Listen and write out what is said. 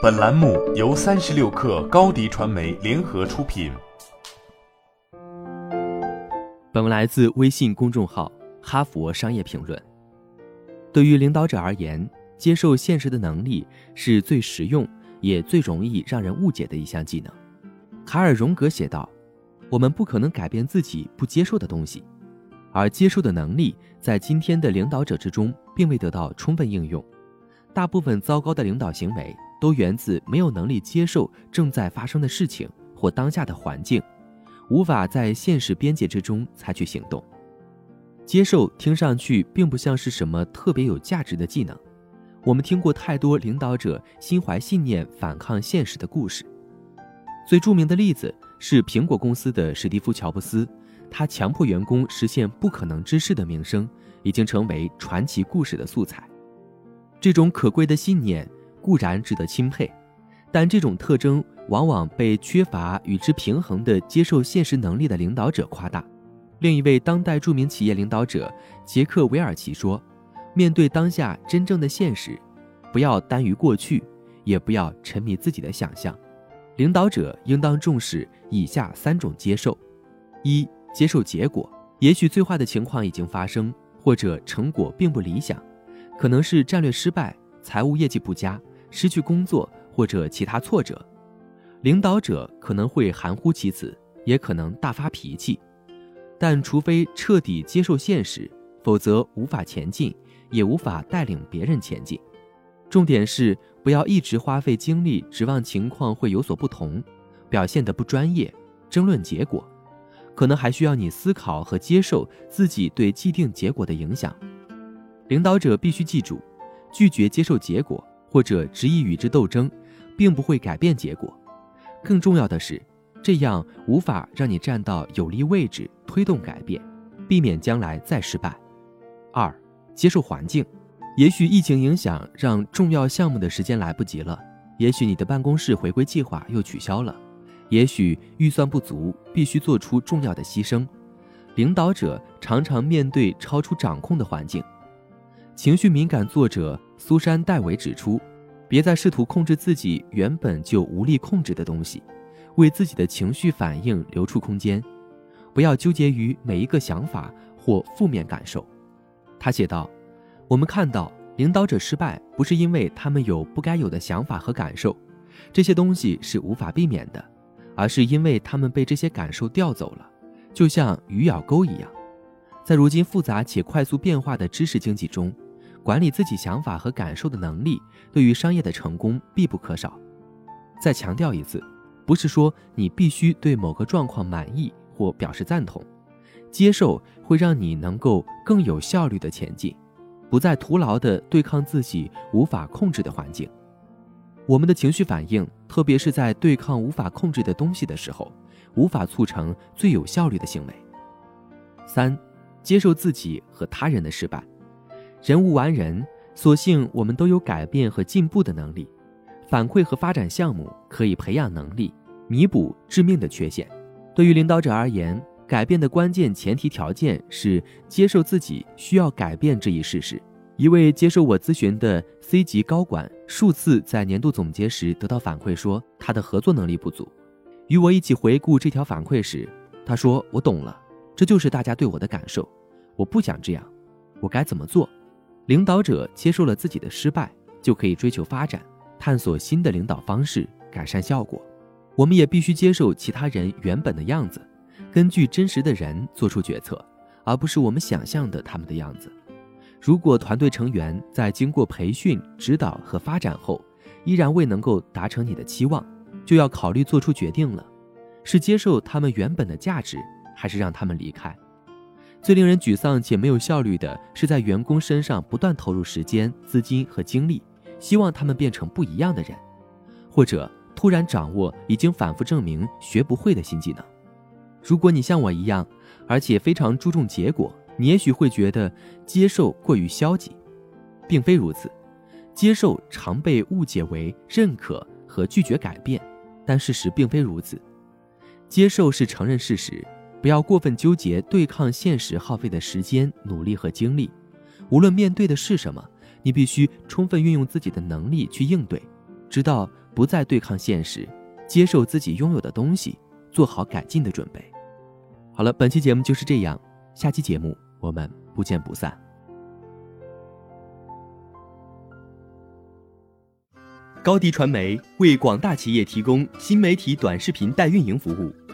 本栏目由三十六氪高低传媒联合出品。本文来自微信公众号《哈佛商业评论》。对于领导者而言，接受现实的能力是最实用也最容易让人误解的一项技能。卡尔·荣格写道：“我们不可能改变自己不接受的东西，而接受的能力在今天的领导者之中并未得到充分应用。大部分糟糕的领导行为。”都源自没有能力接受正在发生的事情或当下的环境，无法在现实边界之中采取行动。接受听上去并不像是什么特别有价值的技能。我们听过太多领导者心怀信念反抗现实的故事。最著名的例子是苹果公司的史蒂夫·乔布斯，他强迫员工实现不可能之事的名声，已经成为传奇故事的素材。这种可贵的信念。固然值得钦佩，但这种特征往往被缺乏与之平衡的接受现实能力的领导者夸大。另一位当代著名企业领导者杰克韦尔奇说：“面对当下真正的现实，不要耽于过去，也不要沉迷自己的想象。领导者应当重视以下三种接受：一、接受结果，也许最坏的情况已经发生，或者成果并不理想，可能是战略失败、财务业绩不佳。”失去工作或者其他挫折，领导者可能会含糊其辞，也可能大发脾气。但除非彻底接受现实，否则无法前进，也无法带领别人前进。重点是不要一直花费精力指望情况会有所不同，表现得不专业，争论结果，可能还需要你思考和接受自己对既定结果的影响。领导者必须记住，拒绝接受结果。或者执意与之斗争，并不会改变结果。更重要的是，这样无法让你站到有利位置推动改变，避免将来再失败。二、接受环境。也许疫情影响让重要项目的时间来不及了，也许你的办公室回归计划又取消了，也许预算不足，必须做出重要的牺牲。领导者常常面对超出掌控的环境。情绪敏感作者苏珊·戴维指出，别再试图控制自己原本就无力控制的东西，为自己的情绪反应留出空间，不要纠结于每一个想法或负面感受。他写道：“我们看到领导者失败，不是因为他们有不该有的想法和感受，这些东西是无法避免的，而是因为他们被这些感受调走了，就像鱼咬钩一样。”在如今复杂且快速变化的知识经济中，管理自己想法和感受的能力对于商业的成功必不可少。再强调一次，不是说你必须对某个状况满意或表示赞同，接受会让你能够更有效率的前进，不再徒劳地对抗自己无法控制的环境。我们的情绪反应，特别是在对抗无法控制的东西的时候，无法促成最有效率的行为。三。接受自己和他人的失败，人无完人，所幸我们都有改变和进步的能力。反馈和发展项目可以培养能力，弥补致命的缺陷。对于领导者而言，改变的关键前提条件是接受自己需要改变这一事实。一位接受我咨询的 C 级高管数次在年度总结时得到反馈说他的合作能力不足。与我一起回顾这条反馈时，他说：“我懂了。”这就是大家对我的感受，我不想这样，我该怎么做？领导者接受了自己的失败，就可以追求发展，探索新的领导方式，改善效果。我们也必须接受其他人原本的样子，根据真实的人做出决策，而不是我们想象的他们的样子。如果团队成员在经过培训、指导和发展后，依然未能够达成你的期望，就要考虑做出决定了：是接受他们原本的价值。还是让他们离开。最令人沮丧且没有效率的是，在员工身上不断投入时间、资金和精力，希望他们变成不一样的人，或者突然掌握已经反复证明学不会的新技能。如果你像我一样，而且非常注重结果，你也许会觉得接受过于消极，并非如此。接受常被误解为认可和拒绝改变，但事实并非如此。接受是承认事实。不要过分纠结对抗现实耗费的时间、努力和精力。无论面对的是什么，你必须充分运用自己的能力去应对，直到不再对抗现实，接受自己拥有的东西，做好改进的准备。好了，本期节目就是这样，下期节目我们不见不散。高迪传媒为广大企业提供新媒体短视频代运营服务，